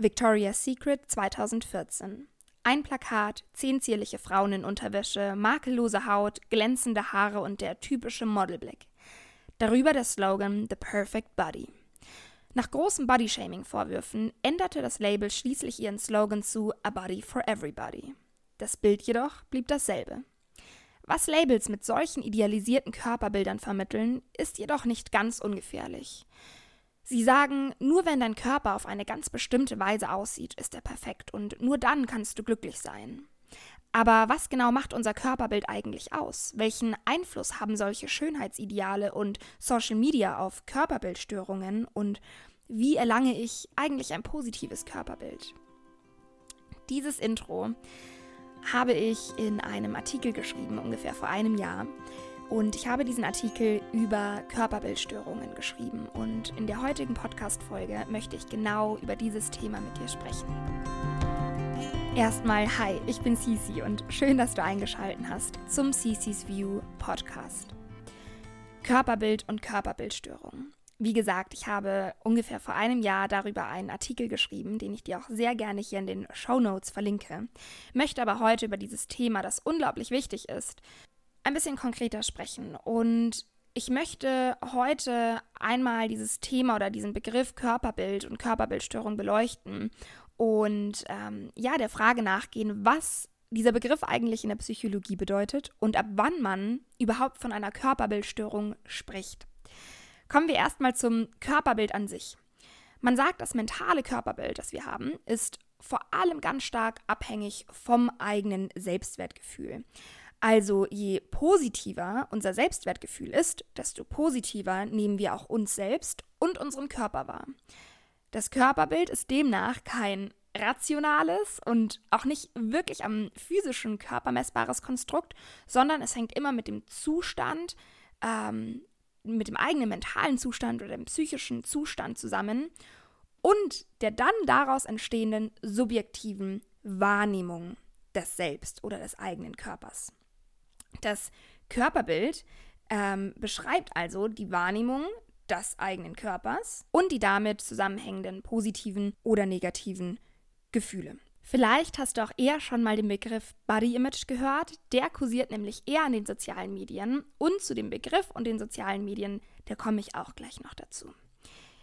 Victoria's Secret 2014. Ein Plakat, zehn zierliche Frauen in Unterwäsche, makellose Haut, glänzende Haare und der typische Modelblick. Darüber der Slogan The Perfect Body. Nach großen Bodyshaming-Vorwürfen änderte das Label schließlich ihren Slogan zu A Body for Everybody. Das Bild jedoch blieb dasselbe. Was Labels mit solchen idealisierten Körperbildern vermitteln, ist jedoch nicht ganz ungefährlich. Sie sagen, nur wenn dein Körper auf eine ganz bestimmte Weise aussieht, ist er perfekt und nur dann kannst du glücklich sein. Aber was genau macht unser Körperbild eigentlich aus? Welchen Einfluss haben solche Schönheitsideale und Social Media auf Körperbildstörungen und wie erlange ich eigentlich ein positives Körperbild? Dieses Intro habe ich in einem Artikel geschrieben, ungefähr vor einem Jahr. Und ich habe diesen Artikel über Körperbildstörungen geschrieben. Und in der heutigen Podcast-Folge möchte ich genau über dieses Thema mit dir sprechen. Erstmal, hi, ich bin Cici und schön, dass du eingeschaltet hast zum Cicis View Podcast. Körperbild und Körperbildstörungen. Wie gesagt, ich habe ungefähr vor einem Jahr darüber einen Artikel geschrieben, den ich dir auch sehr gerne hier in den Show Notes verlinke, möchte aber heute über dieses Thema, das unglaublich wichtig ist, ein bisschen konkreter sprechen. Und ich möchte heute einmal dieses Thema oder diesen Begriff Körperbild und Körperbildstörung beleuchten und ähm, ja, der Frage nachgehen, was dieser Begriff eigentlich in der Psychologie bedeutet und ab wann man überhaupt von einer Körperbildstörung spricht. Kommen wir erstmal zum Körperbild an sich. Man sagt, das mentale Körperbild, das wir haben, ist vor allem ganz stark abhängig vom eigenen Selbstwertgefühl. Also je positiver unser Selbstwertgefühl ist, desto positiver nehmen wir auch uns selbst und unseren Körper wahr. Das Körperbild ist demnach kein rationales und auch nicht wirklich am physischen Körper messbares Konstrukt, sondern es hängt immer mit dem Zustand, ähm, mit dem eigenen mentalen Zustand oder dem psychischen Zustand zusammen und der dann daraus entstehenden subjektiven Wahrnehmung des Selbst oder des eigenen Körpers. Das Körperbild ähm, beschreibt also die Wahrnehmung des eigenen Körpers und die damit zusammenhängenden positiven oder negativen Gefühle. Vielleicht hast du auch eher schon mal den Begriff Body Image gehört. Der kursiert nämlich eher an den sozialen Medien. Und zu dem Begriff und den sozialen Medien, der komme ich auch gleich noch dazu.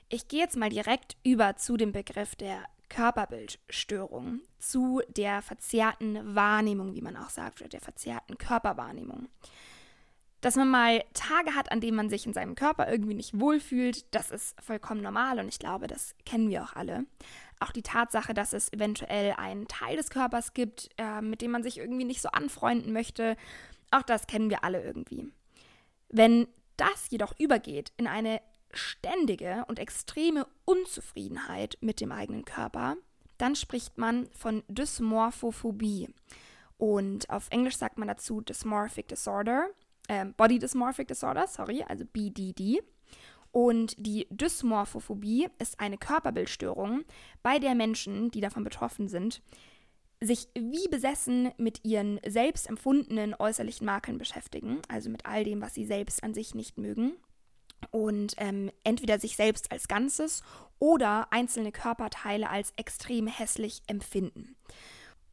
Ich gehe jetzt mal direkt über zu dem Begriff der Körperbildstörung, zu der verzerrten Wahrnehmung, wie man auch sagt, oder der verzerrten Körperwahrnehmung. Dass man mal Tage hat, an denen man sich in seinem Körper irgendwie nicht wohlfühlt, das ist vollkommen normal und ich glaube, das kennen wir auch alle. Auch die Tatsache, dass es eventuell einen Teil des Körpers gibt, äh, mit dem man sich irgendwie nicht so anfreunden möchte, auch das kennen wir alle irgendwie. Wenn das jedoch übergeht in eine ständige und extreme Unzufriedenheit mit dem eigenen Körper, dann spricht man von Dysmorphophobie. Und auf Englisch sagt man dazu Dysmorphic Disorder, äh, Body Dysmorphic Disorder, sorry, also BDD. Und die Dysmorphophobie ist eine Körperbildstörung, bei der Menschen, die davon betroffen sind, sich wie besessen mit ihren selbst empfundenen äußerlichen Makeln beschäftigen, also mit all dem, was sie selbst an sich nicht mögen und ähm, entweder sich selbst als Ganzes oder einzelne Körperteile als extrem hässlich empfinden.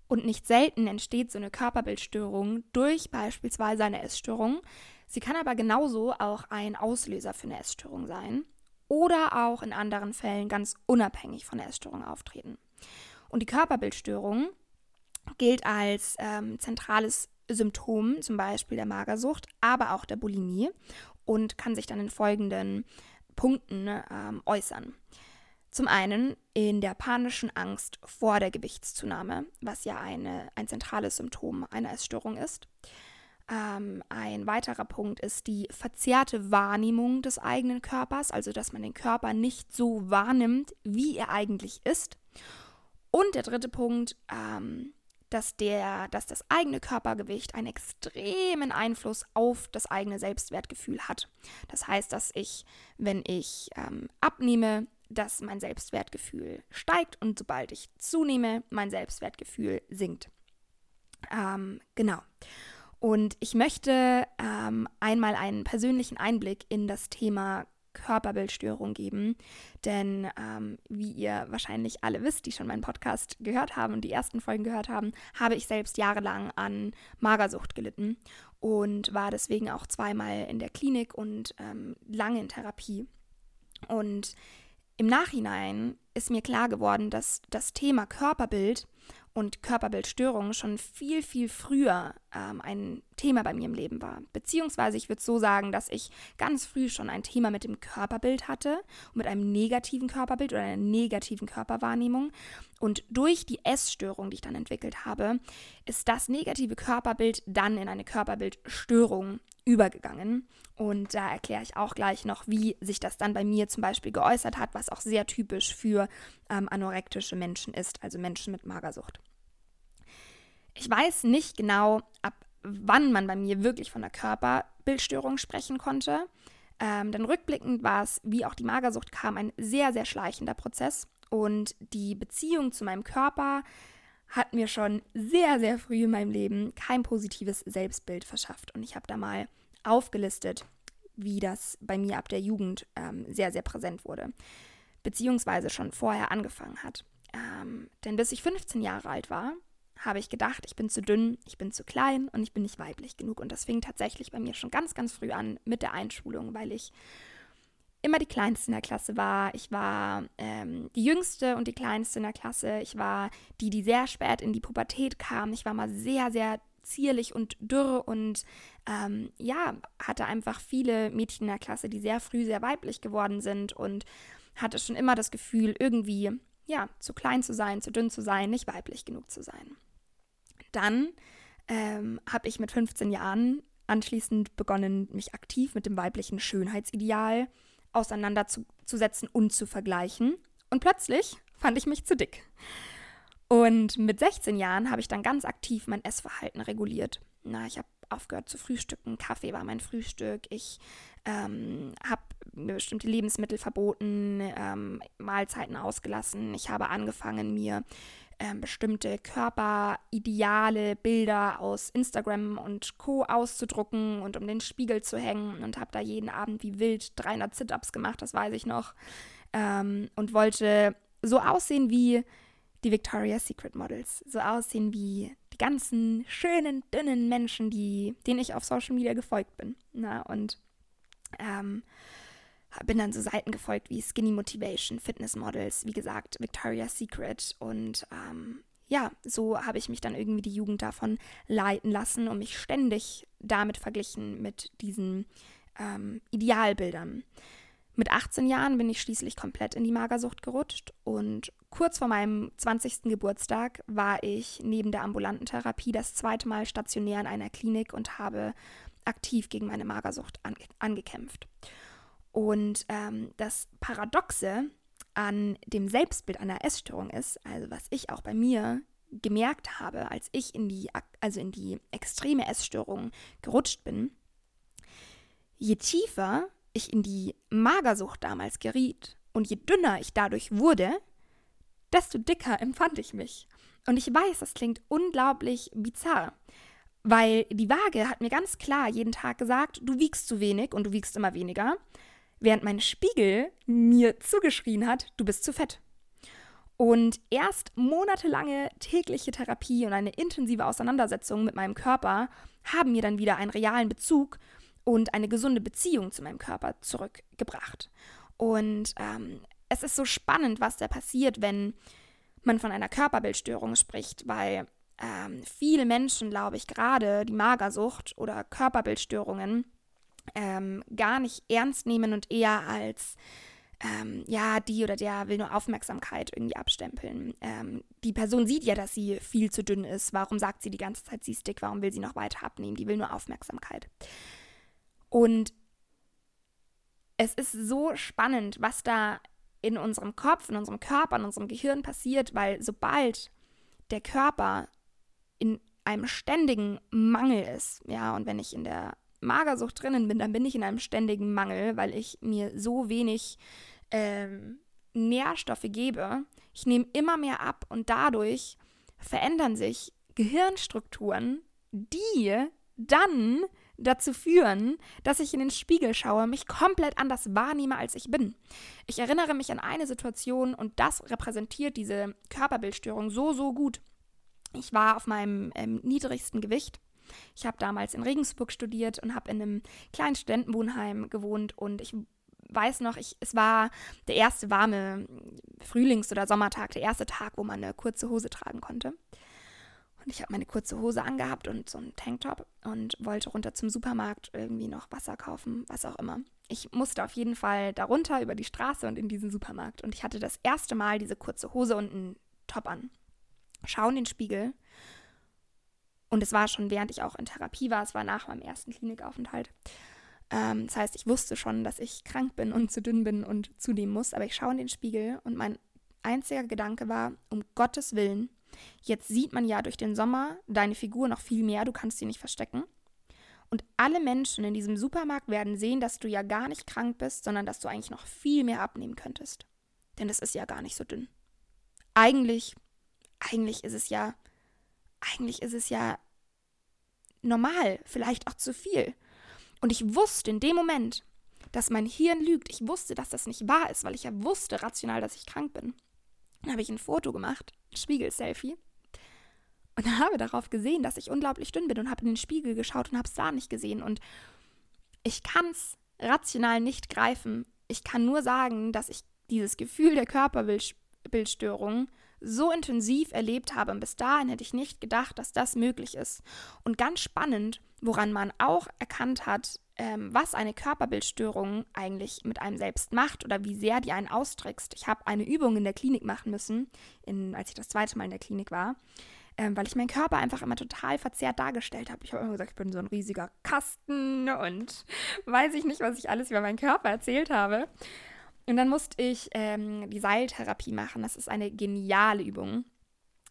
Und nicht selten entsteht so eine Körperbildstörung durch beispielsweise eine Essstörung. Sie kann aber genauso auch ein Auslöser für eine Essstörung sein oder auch in anderen Fällen ganz unabhängig von der Essstörung auftreten. Und die Körperbildstörung gilt als ähm, zentrales Symptom zum Beispiel der Magersucht, aber auch der Bulimie und kann sich dann in folgenden Punkten ähm, äußern. Zum einen in der panischen Angst vor der Gewichtszunahme, was ja eine, ein zentrales Symptom einer Essstörung ist. Ähm, ein weiterer Punkt ist die verzerrte Wahrnehmung des eigenen Körpers, also dass man den Körper nicht so wahrnimmt, wie er eigentlich ist. Und der dritte Punkt, ähm, dass, der, dass das eigene Körpergewicht einen extremen Einfluss auf das eigene Selbstwertgefühl hat. Das heißt, dass ich, wenn ich ähm, abnehme, dass mein Selbstwertgefühl steigt und sobald ich zunehme, mein Selbstwertgefühl sinkt. Ähm, genau. Und ich möchte ähm, einmal einen persönlichen Einblick in das Thema Körperbildstörung geben. Denn ähm, wie ihr wahrscheinlich alle wisst, die schon meinen Podcast gehört haben und die ersten Folgen gehört haben, habe ich selbst jahrelang an Magersucht gelitten und war deswegen auch zweimal in der Klinik und ähm, lange in Therapie. Und im Nachhinein ist mir klar geworden, dass das Thema Körperbild und Körperbildstörungen schon viel, viel früher ähm, ein Thema bei mir im Leben war. Beziehungsweise ich würde so sagen, dass ich ganz früh schon ein Thema mit dem Körperbild hatte, mit einem negativen Körperbild oder einer negativen Körperwahrnehmung. Und durch die Essstörung, die ich dann entwickelt habe, ist das negative Körperbild dann in eine Körperbildstörung übergegangen. Und da erkläre ich auch gleich noch, wie sich das dann bei mir zum Beispiel geäußert hat, was auch sehr typisch für ähm, anorektische Menschen ist, also Menschen mit Magersucht. Ich weiß nicht genau, ab wann man bei mir wirklich von der Körperbildstörung sprechen konnte. Ähm, denn rückblickend war es, wie auch die Magersucht kam, ein sehr, sehr schleichender Prozess. Und die Beziehung zu meinem Körper hat mir schon sehr, sehr früh in meinem Leben kein positives Selbstbild verschafft. Und ich habe da mal aufgelistet, wie das bei mir ab der Jugend ähm, sehr, sehr präsent wurde, beziehungsweise schon vorher angefangen hat. Ähm, denn bis ich 15 Jahre alt war, habe ich gedacht, ich bin zu dünn, ich bin zu klein und ich bin nicht weiblich genug. Und das fing tatsächlich bei mir schon ganz, ganz früh an mit der Einschulung, weil ich immer die Kleinste in der Klasse war. Ich war ähm, die Jüngste und die Kleinste in der Klasse. Ich war die, die sehr spät in die Pubertät kam. Ich war mal sehr, sehr zierlich und dürr und ähm, ja, hatte einfach viele Mädchen in der Klasse, die sehr früh sehr weiblich geworden sind und hatte schon immer das Gefühl, irgendwie, ja, zu klein zu sein, zu dünn zu sein, nicht weiblich genug zu sein. Dann ähm, habe ich mit 15 Jahren anschließend begonnen, mich aktiv mit dem weiblichen Schönheitsideal auseinanderzusetzen und zu vergleichen. Und plötzlich fand ich mich zu dick. Und mit 16 Jahren habe ich dann ganz aktiv mein Essverhalten reguliert. Na, ich habe aufgehört zu frühstücken. Kaffee war mein Frühstück. Ich ähm, habe bestimmte Lebensmittel verboten, ähm, Mahlzeiten ausgelassen. Ich habe angefangen, mir ähm, bestimmte Körperideale, Bilder aus Instagram und Co. auszudrucken und um den Spiegel zu hängen und habe da jeden Abend wie wild 300 Sit-Ups gemacht, das weiß ich noch. Ähm, und wollte so aussehen wie die Victoria's Secret Models, so aussehen wie die ganzen schönen, dünnen Menschen, die, denen ich auf Social Media gefolgt bin. Na, und ähm, bin dann so Seiten gefolgt wie Skinny Motivation, Fitness Models, wie gesagt, Victoria's Secret. Und ähm, ja, so habe ich mich dann irgendwie die Jugend davon leiten lassen und mich ständig damit verglichen mit diesen ähm, Idealbildern. Mit 18 Jahren bin ich schließlich komplett in die Magersucht gerutscht und kurz vor meinem 20. Geburtstag war ich neben der ambulanten Therapie das zweite Mal stationär in einer Klinik und habe aktiv gegen meine Magersucht ange angekämpft. Und ähm, das Paradoxe an dem Selbstbild einer Essstörung ist, also was ich auch bei mir gemerkt habe, als ich in die, also in die extreme Essstörung gerutscht bin, je tiefer ich in die Magersucht damals geriet und je dünner ich dadurch wurde, desto dicker empfand ich mich. Und ich weiß, das klingt unglaublich bizarr, weil die Waage hat mir ganz klar jeden Tag gesagt, du wiegst zu wenig und du wiegst immer weniger während mein Spiegel mir zugeschrien hat, du bist zu fett. Und erst monatelange tägliche Therapie und eine intensive Auseinandersetzung mit meinem Körper haben mir dann wieder einen realen Bezug und eine gesunde Beziehung zu meinem Körper zurückgebracht. Und ähm, es ist so spannend, was da passiert, wenn man von einer Körperbildstörung spricht, weil ähm, viele Menschen, glaube ich, gerade die Magersucht oder Körperbildstörungen ähm, gar nicht ernst nehmen und eher als ähm, ja, die oder der will nur Aufmerksamkeit irgendwie abstempeln. Ähm, die Person sieht ja, dass sie viel zu dünn ist. Warum sagt sie die ganze Zeit, sie ist dick? Warum will sie noch weiter abnehmen? Die will nur Aufmerksamkeit. Und es ist so spannend, was da in unserem Kopf, in unserem Körper, in unserem Gehirn passiert, weil sobald der Körper in einem ständigen Mangel ist, ja, und wenn ich in der Magersucht drinnen bin, dann bin ich in einem ständigen Mangel, weil ich mir so wenig ähm, Nährstoffe gebe. Ich nehme immer mehr ab und dadurch verändern sich Gehirnstrukturen, die dann dazu führen, dass ich in den Spiegel schaue, mich komplett anders wahrnehme, als ich bin. Ich erinnere mich an eine Situation und das repräsentiert diese Körperbildstörung so, so gut. Ich war auf meinem ähm, niedrigsten Gewicht. Ich habe damals in Regensburg studiert und habe in einem kleinen Studentenwohnheim gewohnt und ich weiß noch, ich, es war der erste warme Frühlings- oder Sommertag, der erste Tag, wo man eine kurze Hose tragen konnte. Und ich habe meine kurze Hose angehabt und so einen Tanktop und wollte runter zum Supermarkt irgendwie noch Wasser kaufen, was auch immer. Ich musste auf jeden Fall darunter über die Straße und in diesen Supermarkt. Und ich hatte das erste Mal diese kurze Hose und einen Top an. Schau in den Spiegel. Und es war schon, während ich auch in Therapie war, es war nach meinem ersten Klinikaufenthalt. Ähm, das heißt, ich wusste schon, dass ich krank bin und zu dünn bin und zunehmen muss. Aber ich schaue in den Spiegel und mein einziger Gedanke war, um Gottes Willen, Jetzt sieht man ja durch den Sommer deine Figur noch viel mehr, du kannst sie nicht verstecken. Und alle Menschen in diesem Supermarkt werden sehen, dass du ja gar nicht krank bist, sondern dass du eigentlich noch viel mehr abnehmen könntest. Denn es ist ja gar nicht so dünn. Eigentlich, eigentlich ist es ja, eigentlich ist es ja normal, vielleicht auch zu viel. Und ich wusste in dem Moment, dass mein Hirn lügt. Ich wusste, dass das nicht wahr ist, weil ich ja wusste rational, dass ich krank bin. Dann habe ich ein Foto gemacht Spiegel-Selfie und habe darauf gesehen, dass ich unglaublich dünn bin und habe in den Spiegel geschaut und habe es da nicht gesehen. Und ich kann es rational nicht greifen. Ich kann nur sagen, dass ich dieses Gefühl der Körperbildstörung so intensiv erlebt habe. Und bis dahin hätte ich nicht gedacht, dass das möglich ist. Und ganz spannend, woran man auch erkannt hat, ähm, was eine Körperbildstörung eigentlich mit einem selbst macht oder wie sehr die einen austrickst. Ich habe eine Übung in der Klinik machen müssen, in, als ich das zweite Mal in der Klinik war, ähm, weil ich meinen Körper einfach immer total verzerrt dargestellt habe. Ich habe immer gesagt, ich bin so ein riesiger Kasten und weiß ich nicht, was ich alles über meinen Körper erzählt habe. Und dann musste ich ähm, die Seiltherapie machen. Das ist eine geniale Übung.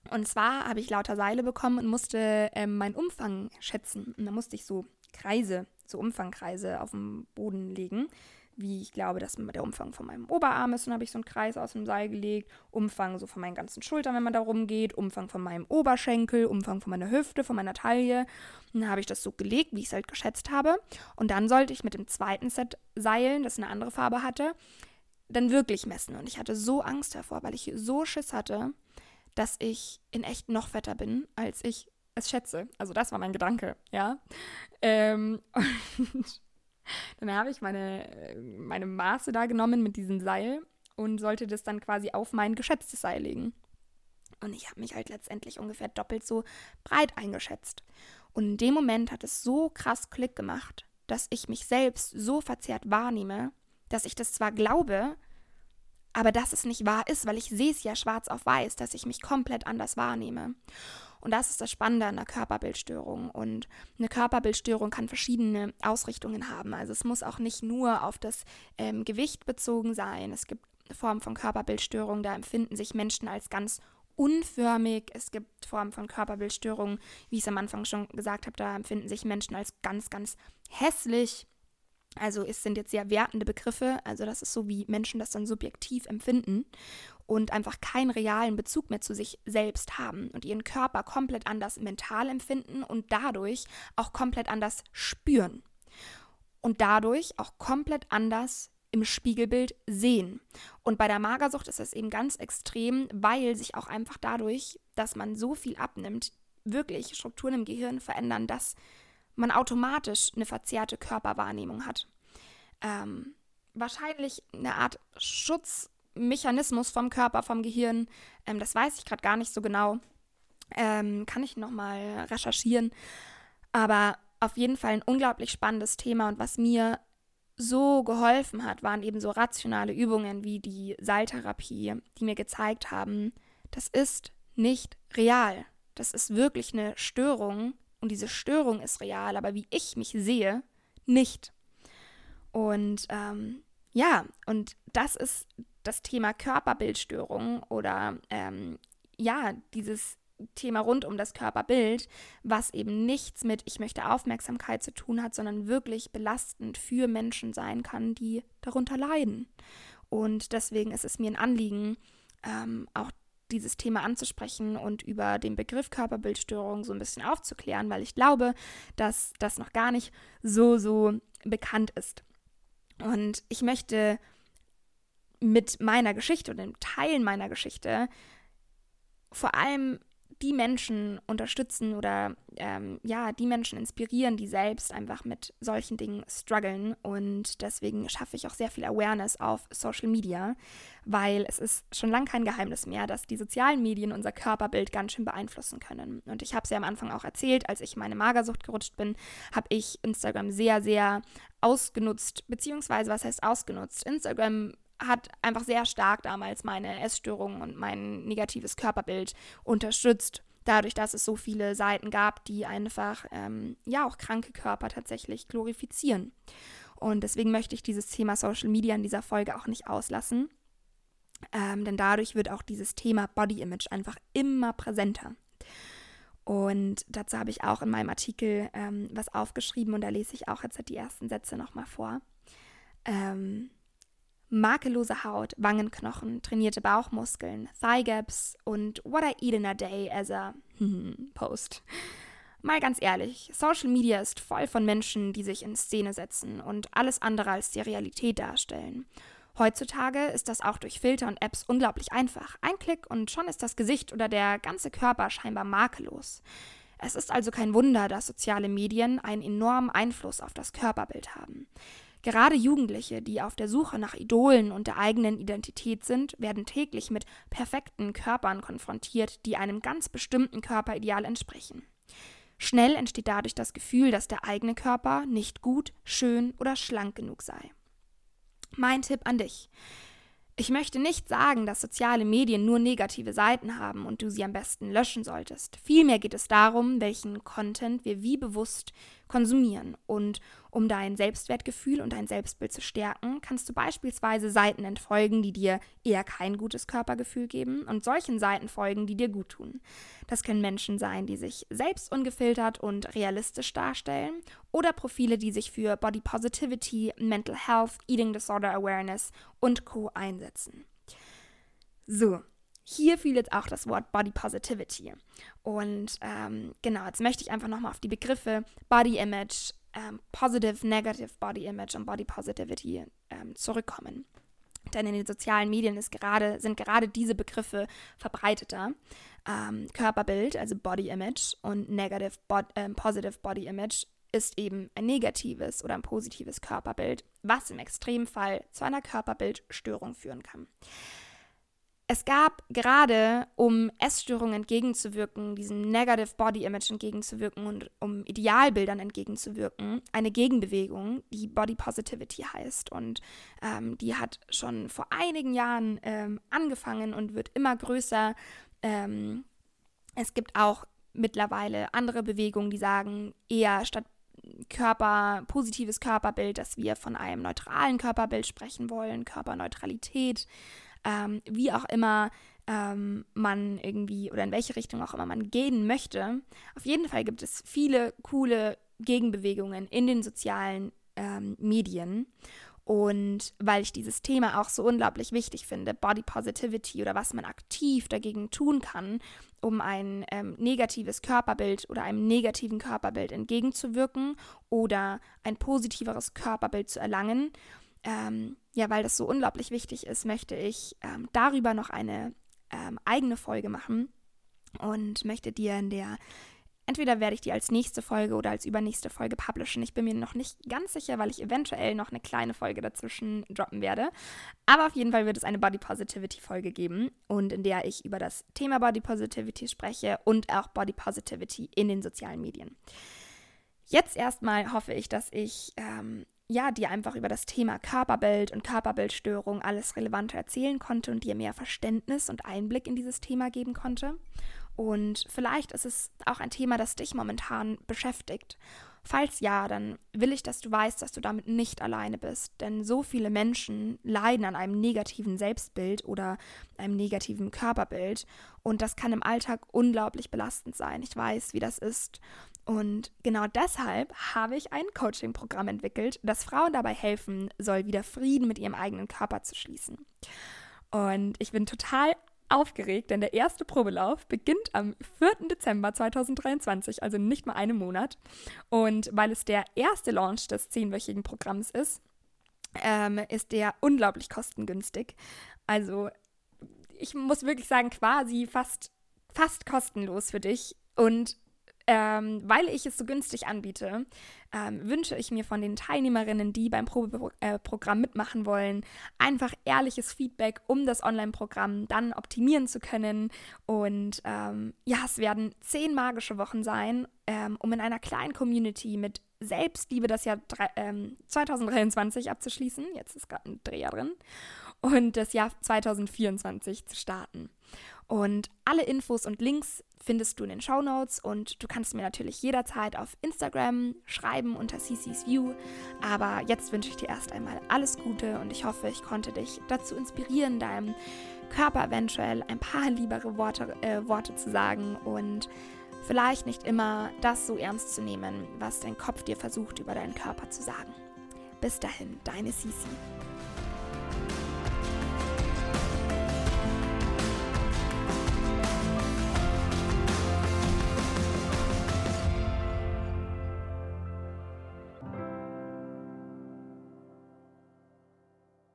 Und zwar habe ich lauter Seile bekommen und musste ähm, meinen Umfang schätzen. Und dann musste ich so Kreise, so Umfangkreise auf dem Boden legen, wie ich glaube, dass der Umfang von meinem Oberarm ist. Und dann habe ich so einen Kreis aus dem Seil gelegt, Umfang so von meinen ganzen Schultern, wenn man da rumgeht, Umfang von meinem Oberschenkel, Umfang von meiner Hüfte, von meiner Taille. Und dann habe ich das so gelegt, wie ich es halt geschätzt habe. Und dann sollte ich mit dem zweiten Set Seilen, das eine andere Farbe hatte, dann wirklich messen. Und ich hatte so Angst davor, weil ich so Schiss hatte, dass ich in echt noch fetter bin, als ich es schätze. Also das war mein Gedanke, ja. Ähm, und dann habe ich meine, meine Maße da genommen mit diesem Seil und sollte das dann quasi auf mein geschätztes Seil legen. Und ich habe mich halt letztendlich ungefähr doppelt so breit eingeschätzt. Und in dem Moment hat es so krass Klick gemacht, dass ich mich selbst so verzerrt wahrnehme, dass ich das zwar glaube, aber dass es nicht wahr ist, weil ich sehe es ja schwarz auf weiß, dass ich mich komplett anders wahrnehme. Und das ist das Spannende an einer Körperbildstörung. Und eine Körperbildstörung kann verschiedene Ausrichtungen haben. Also es muss auch nicht nur auf das ähm, Gewicht bezogen sein. Es gibt Formen von Körperbildstörung, da empfinden sich Menschen als ganz unförmig. Es gibt Formen von Körperbildstörungen, wie ich es am Anfang schon gesagt habe, da empfinden sich Menschen als ganz, ganz hässlich. Also es sind jetzt sehr wertende Begriffe, also das ist so, wie Menschen das dann subjektiv empfinden und einfach keinen realen Bezug mehr zu sich selbst haben und ihren Körper komplett anders mental empfinden und dadurch auch komplett anders spüren und dadurch auch komplett anders im Spiegelbild sehen. Und bei der Magersucht ist das eben ganz extrem, weil sich auch einfach dadurch, dass man so viel abnimmt, wirklich Strukturen im Gehirn verändern, dass man automatisch eine verzerrte Körperwahrnehmung hat. Ähm, wahrscheinlich eine Art Schutzmechanismus vom Körper, vom Gehirn. Ähm, das weiß ich gerade gar nicht so genau. Ähm, kann ich nochmal recherchieren. Aber auf jeden Fall ein unglaublich spannendes Thema und was mir so geholfen hat, waren eben so rationale Übungen wie die Seiltherapie, die mir gezeigt haben, das ist nicht real. Das ist wirklich eine Störung, und diese Störung ist real, aber wie ich mich sehe, nicht. Und ähm, ja, und das ist das Thema Körperbildstörung oder ähm, ja, dieses Thema rund um das Körperbild, was eben nichts mit ich möchte Aufmerksamkeit zu tun hat, sondern wirklich belastend für Menschen sein kann, die darunter leiden. Und deswegen ist es mir ein Anliegen, ähm, auch dieses Thema anzusprechen und über den Begriff Körperbildstörung so ein bisschen aufzuklären, weil ich glaube, dass das noch gar nicht so, so bekannt ist. Und ich möchte mit meiner Geschichte und dem Teilen meiner Geschichte vor allem die Menschen unterstützen oder ähm, ja, die Menschen inspirieren, die selbst einfach mit solchen Dingen strugglen. Und deswegen schaffe ich auch sehr viel Awareness auf Social Media, weil es ist schon lange kein Geheimnis mehr, dass die sozialen Medien unser Körperbild ganz schön beeinflussen können. Und ich habe es ja am Anfang auch erzählt, als ich meine Magersucht gerutscht bin, habe ich Instagram sehr, sehr ausgenutzt, beziehungsweise was heißt ausgenutzt? Instagram hat einfach sehr stark damals meine Essstörungen und mein negatives Körperbild unterstützt. Dadurch, dass es so viele Seiten gab, die einfach ähm, ja auch kranke Körper tatsächlich glorifizieren. Und deswegen möchte ich dieses Thema Social Media in dieser Folge auch nicht auslassen. Ähm, denn dadurch wird auch dieses Thema Body Image einfach immer präsenter. Und dazu habe ich auch in meinem Artikel ähm, was aufgeschrieben und da lese ich auch jetzt die ersten Sätze nochmal vor. Ähm, makellose Haut, Wangenknochen, trainierte Bauchmuskeln, Thigh Gaps und What I Eat in a Day as a Post. Mal ganz ehrlich, Social Media ist voll von Menschen, die sich in Szene setzen und alles andere als die Realität darstellen. Heutzutage ist das auch durch Filter und Apps unglaublich einfach. Ein Klick und schon ist das Gesicht oder der ganze Körper scheinbar makellos. Es ist also kein Wunder, dass soziale Medien einen enormen Einfluss auf das Körperbild haben. Gerade Jugendliche, die auf der Suche nach Idolen und der eigenen Identität sind, werden täglich mit perfekten Körpern konfrontiert, die einem ganz bestimmten Körperideal entsprechen. Schnell entsteht dadurch das Gefühl, dass der eigene Körper nicht gut, schön oder schlank genug sei. Mein Tipp an dich. Ich möchte nicht sagen, dass soziale Medien nur negative Seiten haben und du sie am besten löschen solltest. Vielmehr geht es darum, welchen Content wir wie bewusst konsumieren. Und um dein Selbstwertgefühl und dein Selbstbild zu stärken, kannst du beispielsweise Seiten entfolgen, die dir eher kein gutes Körpergefühl geben und solchen Seiten folgen, die dir gut tun. Das können Menschen sein, die sich selbst ungefiltert und realistisch darstellen oder Profile, die sich für Body Positivity, Mental Health, Eating Disorder Awareness und Co einsetzen. So, hier fiel jetzt auch das Wort Body Positivity. Und ähm, genau, jetzt möchte ich einfach nochmal auf die Begriffe Body Image, ähm, Positive, Negative Body Image und Body Positivity ähm, zurückkommen. Denn in den sozialen Medien gerade, sind gerade diese Begriffe verbreiteter. Ähm, Körperbild, also Body Image, und Negative Bod äh, Positive Body Image ist eben ein negatives oder ein positives Körperbild, was im Extremfall zu einer Körperbildstörung führen kann. Es gab gerade, um Essstörungen entgegenzuwirken, diesem Negative Body Image entgegenzuwirken und um Idealbildern entgegenzuwirken, eine Gegenbewegung, die Body Positivity heißt. Und ähm, die hat schon vor einigen Jahren ähm, angefangen und wird immer größer. Ähm, es gibt auch mittlerweile andere Bewegungen, die sagen, eher statt Körper, positives Körperbild, dass wir von einem neutralen Körperbild sprechen wollen, Körperneutralität ähm, wie auch immer ähm, man irgendwie oder in welche Richtung auch immer man gehen möchte. Auf jeden Fall gibt es viele coole Gegenbewegungen in den sozialen ähm, Medien. Und weil ich dieses Thema auch so unglaublich wichtig finde, Body Positivity oder was man aktiv dagegen tun kann, um ein ähm, negatives Körperbild oder einem negativen Körperbild entgegenzuwirken oder ein positiveres Körperbild zu erlangen, ähm, ja, weil das so unglaublich wichtig ist, möchte ich ähm, darüber noch eine ähm, eigene Folge machen und möchte dir in der, entweder werde ich die als nächste Folge oder als übernächste Folge publishen. Ich bin mir noch nicht ganz sicher, weil ich eventuell noch eine kleine Folge dazwischen droppen werde. Aber auf jeden Fall wird es eine Body Positivity Folge geben und in der ich über das Thema Body Positivity spreche und auch Body Positivity in den sozialen Medien. Jetzt erstmal hoffe ich, dass ich ähm, ja, dir einfach über das Thema Körperbild und Körperbildstörung alles Relevante erzählen konnte und dir mehr Verständnis und Einblick in dieses Thema geben konnte. Und vielleicht ist es auch ein Thema, das dich momentan beschäftigt. Falls ja, dann will ich, dass du weißt, dass du damit nicht alleine bist. Denn so viele Menschen leiden an einem negativen Selbstbild oder einem negativen Körperbild. Und das kann im Alltag unglaublich belastend sein. Ich weiß, wie das ist. Und genau deshalb habe ich ein Coaching-Programm entwickelt, das Frauen dabei helfen soll, wieder Frieden mit ihrem eigenen Körper zu schließen. Und ich bin total aufgeregt, denn der erste Probelauf beginnt am 4. Dezember 2023, also nicht mal einen Monat. Und weil es der erste Launch des zehnwöchigen Programms ist, ähm, ist der unglaublich kostengünstig. Also ich muss wirklich sagen, quasi fast, fast kostenlos für dich. Und ähm, weil ich es so günstig anbiete, ähm, wünsche ich mir von den Teilnehmerinnen, die beim Probeprogramm äh, mitmachen wollen, einfach ehrliches Feedback, um das Online-Programm dann optimieren zu können. Und ähm, ja, es werden zehn magische Wochen sein, ähm, um in einer kleinen Community mit Selbstliebe das Jahr 2023 ähm, abzuschließen. Jetzt ist gerade ein Dreher drin. Und das Jahr 2024 zu starten. Und alle Infos und Links findest du in den Show Notes und du kannst mir natürlich jederzeit auf Instagram schreiben unter CC's View. Aber jetzt wünsche ich dir erst einmal alles Gute und ich hoffe, ich konnte dich dazu inspirieren, deinem Körper eventuell ein paar liebere Worte, äh, Worte zu sagen und vielleicht nicht immer das so ernst zu nehmen, was dein Kopf dir versucht über deinen Körper zu sagen. Bis dahin, deine Cici.